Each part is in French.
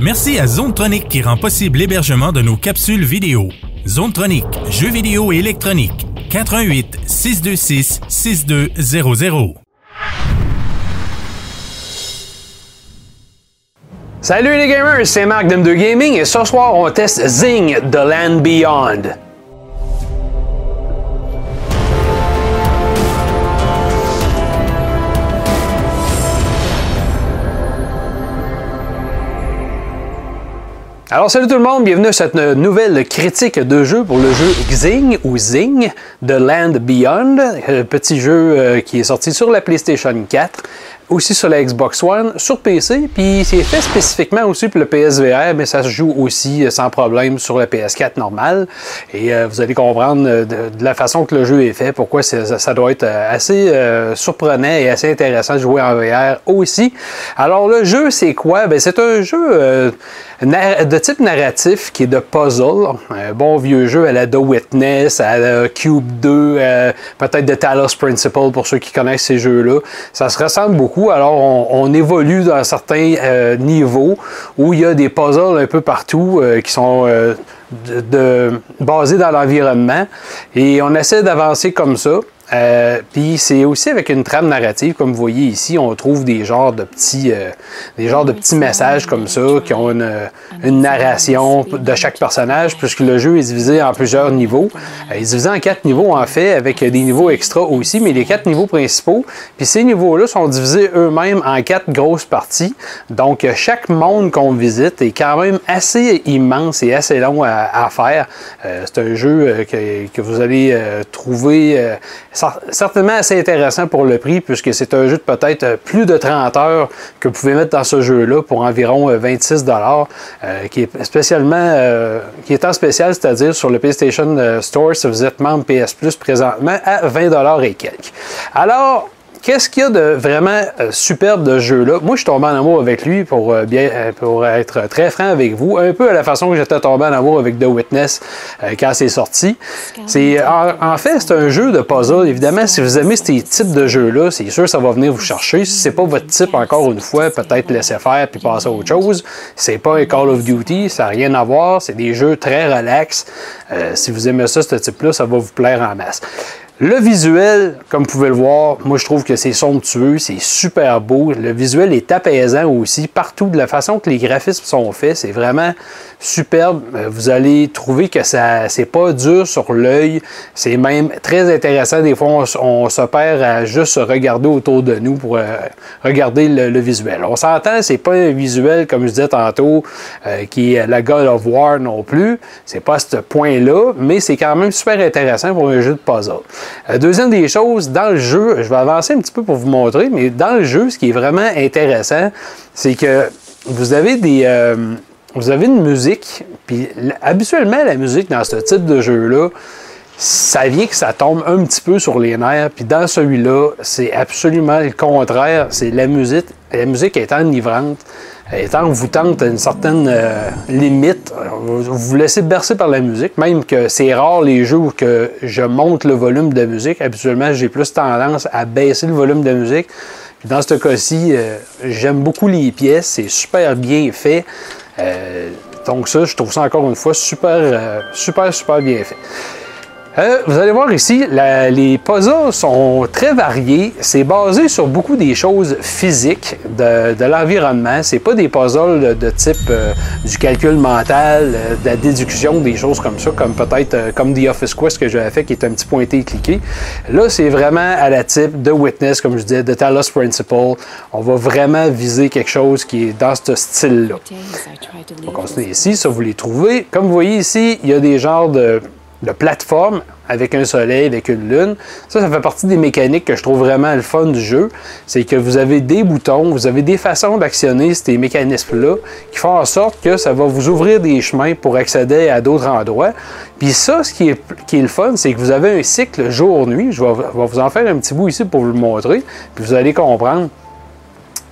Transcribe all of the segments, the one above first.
Merci à Zonetronic qui rend possible l'hébergement de nos capsules vidéo. Zonetronic, jeux vidéo et électronique. 88 626 6200. Salut les gamers, c'est Marc d'M2 Gaming et ce soir on teste Zing The Land Beyond. Alors salut tout le monde, bienvenue à cette nouvelle critique de jeu pour le jeu Xing ou Zing The Land Beyond, petit jeu euh, qui est sorti sur la PlayStation 4 aussi sur la Xbox One, sur PC, puis c'est fait spécifiquement aussi pour le PSVR, mais ça se joue aussi euh, sans problème sur le PS4 normal. Et euh, vous allez comprendre euh, de, la façon que le jeu est fait, pourquoi ça, doit être assez surprenant et assez intéressant de jouer en VR aussi. Alors le jeu, c'est quoi? Ben, c'est un jeu de type narratif qui est de puzzle. Un bon vieux jeu à la The Witness, à la Cube 2, peut-être de Talos Principle pour ceux qui connaissent ces jeux-là. Ça se ressemble beaucoup alors, on, évolue dans certains euh, niveaux où il y a des puzzles un peu partout euh, qui sont euh, basés dans l'environnement. Et on essaie d'avancer comme ça. Euh, puis c'est aussi avec une trame narrative, comme vous voyez ici, on trouve des genres de petits, euh, des genres de petits messages comme ça qui ont une, une, narration de chaque personnage, puisque le jeu est divisé en plusieurs niveaux. Euh, il est divisé en quatre niveaux en fait, avec des niveaux extra aussi, mais les quatre niveaux principaux. Puis ces niveaux-là sont divisés eux-mêmes en quatre grosses parties. Donc chaque monde qu'on visite est quand même assez immense et assez long à, faire. c'est un jeu que, que, vous allez trouver certainement assez intéressant pour le prix, puisque c'est un jeu de peut-être euh, plus de 30 heures que vous pouvez mettre dans ce jeu-là pour environ 26 euh, euh, qui est spécialement, qui est en spécial, c'est-à-dire sur le PlayStation Store, si vous êtes membre PS Plus présentement, à 20 et quelques. Alors, Qu'est-ce qu'il y a de vraiment euh, superbe de ce jeu-là? Moi, je suis tombé en amour avec lui pour, euh, bien, euh, pour être très franc avec vous, un peu à la façon que j'étais tombé en amour avec The Witness quand c'est sorti. C'est, en, fait, c'est un jeu de puzzle. Évidemment, si vous aimez ces types de jeux-là, c'est sûr que ça va venir vous chercher. Si c'est pas votre type, encore une fois, peut-être laisser faire puis passer à autre chose. C'est pas un Call of Duty, ça n'a rien à voir. C'est des jeux très relax. si vous aimez ça, ce type-là, ça va vous plaire en masse. Le visuel, comme vous pouvez le voir, moi je trouve que c'est somptueux, c'est super beau. Le visuel est apaisant aussi, partout de la façon que les graphismes sont faits, c'est vraiment superbe. Euh, vous allez trouver que ça c'est pas dur sur l'œil, c'est même très intéressant. Des fois, on, se perd à juste regarder autour de nous pour euh, regarder le, visuel. On s'entend, c'est pas un visuel comme je disais tantôt euh, qui est la God of War non plus. C'est pas ce point-là, mais c'est quand même super intéressant pour un jeu de puzzle. Euh, deuxième des choses, dans le jeu, je vais avancer un petit peu pour vous montrer, mais dans le jeu, ce qui est vraiment intéressant, c'est que vous avez des. Euh, vous avez une musique, puis habituellement, la musique dans ce type de jeu-là, ça vient que ça tombe un petit peu sur les nerfs. Puis dans celui-là, c'est absolument le contraire. C'est la musique. La musique est enivrante étant vous tente une certaine euh, limite, vous vous laissez bercer par la musique, même que c'est rare les jeux où que je monte le volume de musique. Habituellement, j'ai plus tendance à baisser le volume de musique. Puis dans ce cas-ci, euh, j'aime beaucoup les pièces, c'est super bien fait. Euh, donc ça, je trouve ça encore une fois super, super, super bien fait. Euh, vous allez voir ici, les puzzles sont très variés. C'est basé sur beaucoup des choses physiques de, de l'environnement. C'est pas des puzzles de, type euh, du calcul mental, euh, de la déduction, des choses comme ça, comme peut-être comme The Office Quest que j'avais fait, qui est un petit pointé et cliqué. Là, c'est vraiment à la type de Witness, comme je disais, de Talos Principle. On va vraiment viser quelque chose qui est dans ce style-là. On va continuer ici, ça vous les trouvez. Comme vous voyez ici, il y a des genres de de plateforme avec un soleil, avec une lune. Ça, ça fait partie des mécaniques que je trouve vraiment le fun du jeu. C'est que vous avez des boutons, vous avez des façons d'actionner ces mécanismes-là qui font en sorte que ça va vous ouvrir des chemins pour accéder à d'autres endroits. Puis ça, ce qui est, qui est le fun, c'est que vous avez un cycle jour-nuit. Je vais, vous en faire un petit bout ici pour vous le montrer, puis vous allez comprendre.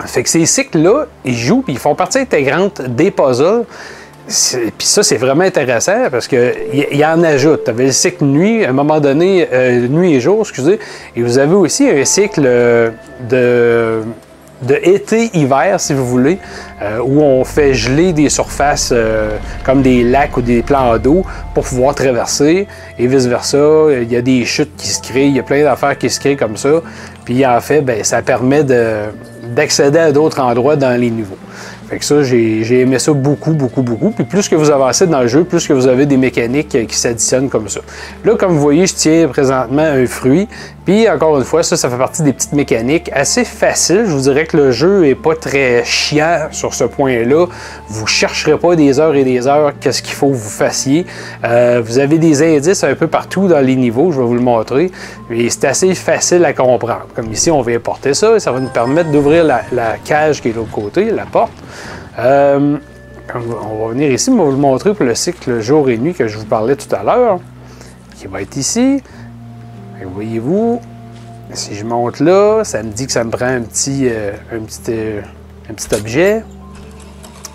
Fait que ces cycles-là, ils jouent, puis ils font partie intégrante des puzzles. Puis ça, c'est vraiment intéressant parce qu'il y, en ajoute. Avais le cycle nuit, à un moment donné, euh, nuit et jour, excusez, et vous avez aussi un cycle euh, de de été-hiver, si vous voulez, euh, où on fait geler des surfaces euh, comme des lacs ou des plans d'eau pour pouvoir traverser et vice-versa. Il y a des chutes qui se créent, il y a plein d'affaires qui se créent comme ça. Puis en fait, ben, ça permet d'accéder à d'autres endroits dans les niveaux. Fait que ça, j'ai aimé ça beaucoup, beaucoup, beaucoup. Puis plus que vous avancez dans le jeu, plus que vous avez des mécaniques qui s'additionnent comme ça. Là, comme vous voyez, je tiens présentement un fruit. Puis encore une fois, ça, ça fait partie des petites mécaniques assez faciles. Je vous dirais que le jeu est pas très chiant sur ce point-là. Vous chercherez pas des heures et des heures qu'est-ce qu'il faut que vous fassiez. Euh, vous avez des indices un peu partout dans les niveaux, je vais vous le montrer. Et c'est assez facile à comprendre. Comme ici, on va importer ça et ça va nous permettre d'ouvrir la, cage qui est de l'autre côté, la porte. Euh, on va venir ici, on va vous montrer pour le cycle jour et nuit que je vous parlais tout à l'heure, qui va être ici voyez-vous, si je monte là, ça me dit que ça me prend un petit, euh, un petit, euh, un petit objet,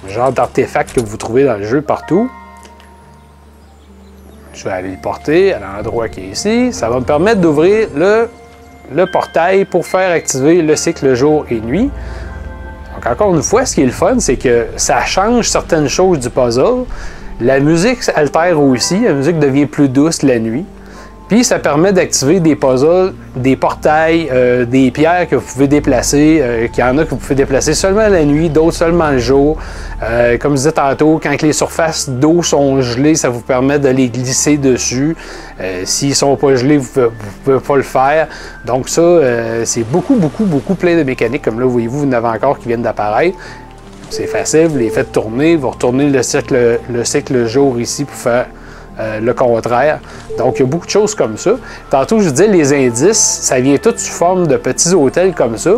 genre d'artefact que vous trouvez dans le jeu partout. Je vais aller le porter à l'endroit qui est ici. Ça va me permettre d'ouvrir le, le portail pour faire activer le cycle jour et nuit. Encore une fois, ce qui est le fun, c'est que ça change certaines choses du puzzle. La musique altère aussi, la musique devient plus douce la nuit. Puis ça permet d'activer des puzzles, des portails, euh, des pierres que vous pouvez déplacer, euh, qu'il y en a que vous pouvez déplacer seulement la nuit, d'autres seulement le jour. Euh, comme je disais tantôt, quand les surfaces d'eau sont gelées, ça vous permet de les glisser dessus. S'ils ne sont pas gelés, vous ne pouvez pas le faire. Donc ça, c'est beaucoup, beaucoup, beaucoup plein de mécaniques. Comme là, voyez-vous, vous en avez encore qui viennent d'apparaître. C'est facile, vous les faites tourner, vous retournez le cycle, le cycle jour ici pour faire euh, le contraire. Donc, il y a beaucoup de choses comme ça. Tantôt, je disais, les indices, ça vient tout sous forme de petits hôtels comme ça.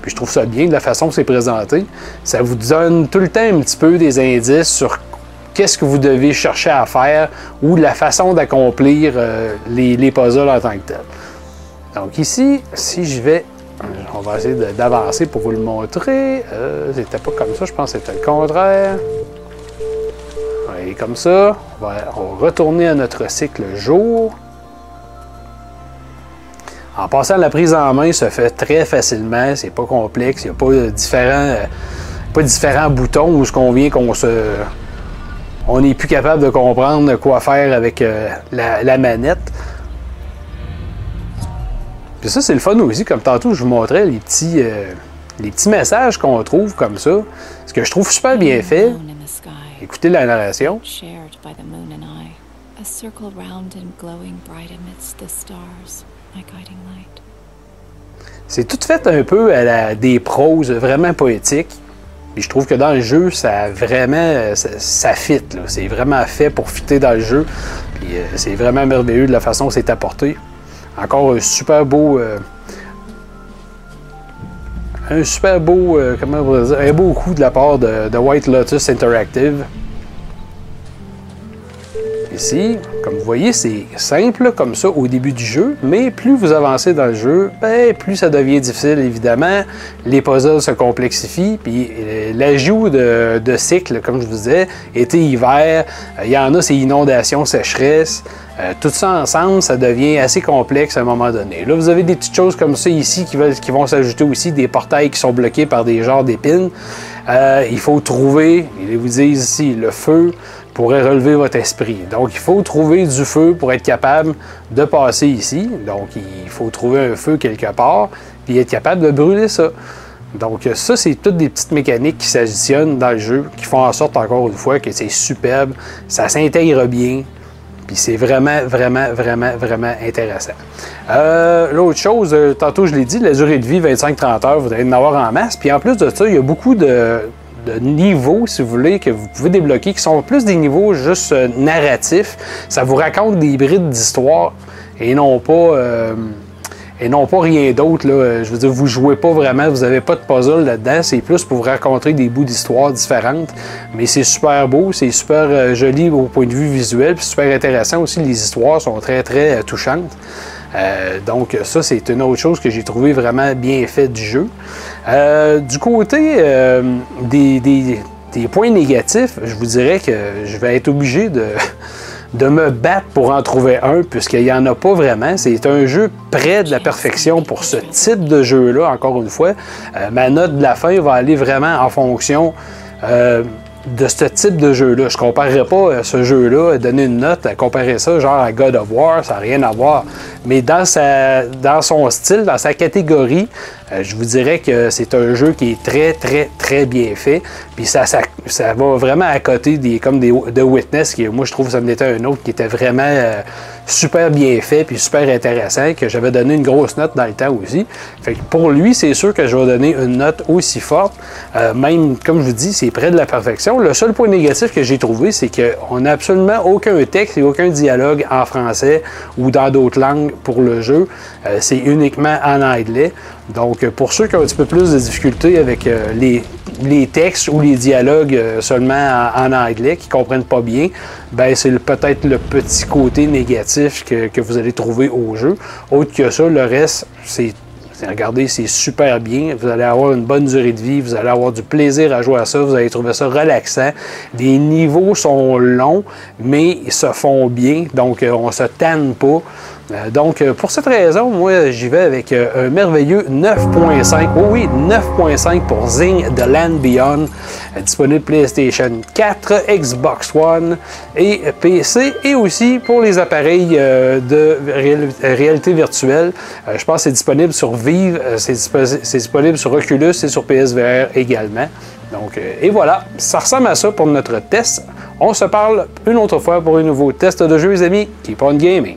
Puis je trouve ça bien de la façon que c'est présenté. Ça vous donne tout le temps un petit peu des indices sur qu'est-ce que vous devez chercher à faire ou la façon d'accomplir euh, les, puzzles en tant que tel. Donc ici, si je vais, on va essayer d'avancer pour vous le montrer. Euh, c'était pas comme ça, je pense que c'était le contraire. Comme ça, on va, retourner à notre cycle jour. En passant, la prise en main se fait très facilement, c'est pas complexe, il n'y a pas différents, pas différents boutons où ce qu'on vient qu'on se. On n'est plus capable de comprendre quoi faire avec euh, la, manette. Puis ça, c'est le fun aussi, comme tantôt je vous montrais les petits, euh, les petits messages qu'on trouve comme ça. Ce que je trouve super bien fait, Écoutez la narration. C'est tout fait un peu à la, des proses vraiment poétiques. Et je trouve que dans le jeu, ça vraiment, ça, fit. C'est vraiment fait pour fitter dans le jeu. Puis euh, c'est vraiment merveilleux de la façon que c'est apporté. Encore un super beau, euh, un super beau, euh, comment on dire, un beau coup de la part de, White Lotus Interactive. Ici, comme vous voyez, c'est simple comme ça au début du jeu, mais plus vous avancez dans le jeu, ben, plus ça devient difficile évidemment. Les puzzles se complexifient, puis euh, l'ajout de, de cycles, comme je vous disais, été-hiver, euh, il y en a, c'est inondations, sécheresse. Euh, tout ça ensemble, ça devient assez complexe à un moment donné. Là, vous avez des petites choses comme ça ici qui, vont s'ajouter aussi, des portails qui sont bloqués par des genres d'épines. Euh, il faut trouver, ils vous disent ici, le feu pourrait relever votre esprit. Donc, il faut trouver du feu pour être capable de passer ici. Donc, il faut trouver un feu quelque part, puis être capable de brûler ça. Donc, ça, c'est toutes des petites mécaniques qui s'additionnent dans le jeu, qui font en sorte, encore une fois, que c'est superbe, ça s'intègre bien, c'est vraiment, vraiment, vraiment, vraiment intéressant. Euh, l'autre chose, euh, tantôt je l'ai dit, la durée de vie, 25-30 heures, vous allez en avoir en masse. Puis en plus de ça, il y a beaucoup de, niveaux, si vous voulez, que vous pouvez débloquer, qui sont plus des niveaux juste euh, narratifs. Ça vous raconte des brides d'histoire et non pas et non pas rien d'autre. Je veux dire, vous jouez pas vraiment, vous n'avez pas de puzzle là-dedans, c'est plus pour vous raconter des bouts d'histoire différentes. Mais c'est super beau, c'est super euh, joli au point de vue visuel, puis super intéressant aussi. Les histoires sont très très euh, touchantes. Euh, donc ça, c'est une autre chose que j'ai trouvé vraiment bien fait du jeu. du côté des, des, points négatifs, je vous dirais que je vais être obligé de de me battre pour en trouver un, puisqu'il n'y en a pas vraiment. C'est un jeu près de la perfection pour ce type de jeu-là, encore une fois. Euh, ma note de la fin va aller vraiment en fonction euh, de ce type de jeu-là. Je ne comparerais pas euh, ce jeu-là, donner une note, à comparer ça genre à God of War, ça n'a rien à voir. Mais dans, sa, dans son style, dans sa catégorie, je vous dirais que c'est un jeu qui est très, très, très bien fait. Puis ça, ça, ça va vraiment à côté des, comme des, de Witness, qui moi je trouve ça me était un autre qui était vraiment euh, super bien fait puis super intéressant, que j'avais donné une grosse note dans le temps aussi. Fait que pour lui, c'est sûr que je vais donner une note aussi forte. Euh, même, comme je vous dis, c'est près de la perfection. Le seul point négatif que j'ai trouvé, c'est qu'on n'a absolument aucun texte et aucun dialogue en français ou dans d'autres langues pour le jeu. c'est uniquement en anglais. Donc, pour ceux qui ont un petit peu plus de difficultés avec euh, les, textes ou les dialogues euh, seulement en, anglais, qui ne comprennent pas bien, ben c'est peut-être le petit côté négatif que, vous allez trouver au jeu. Autre que ça, le reste, c'est Regardez, c'est super bien. Vous allez avoir une bonne durée de vie, vous allez avoir du plaisir à jouer à ça, vous allez trouver ça relaxant. Les niveaux sont longs, mais ils se font bien, donc euh, on se tanne pas. Euh, donc, euh, pour cette raison, moi, j'y vais avec euh, un merveilleux 9.5. Oh oui, 9.5 pour Zing The Land Beyond, disponible PlayStation 4, Xbox One et PC, et aussi pour les appareils de réalité virtuelle. Je pense que c'est disponible sur Vive, c'est disponible sur Oculus et sur PSVR également. Donc, et voilà, ça ressemble à ça pour notre test. On se parle une autre fois pour un nouveau test de jeu, les amis. Keep on gaming!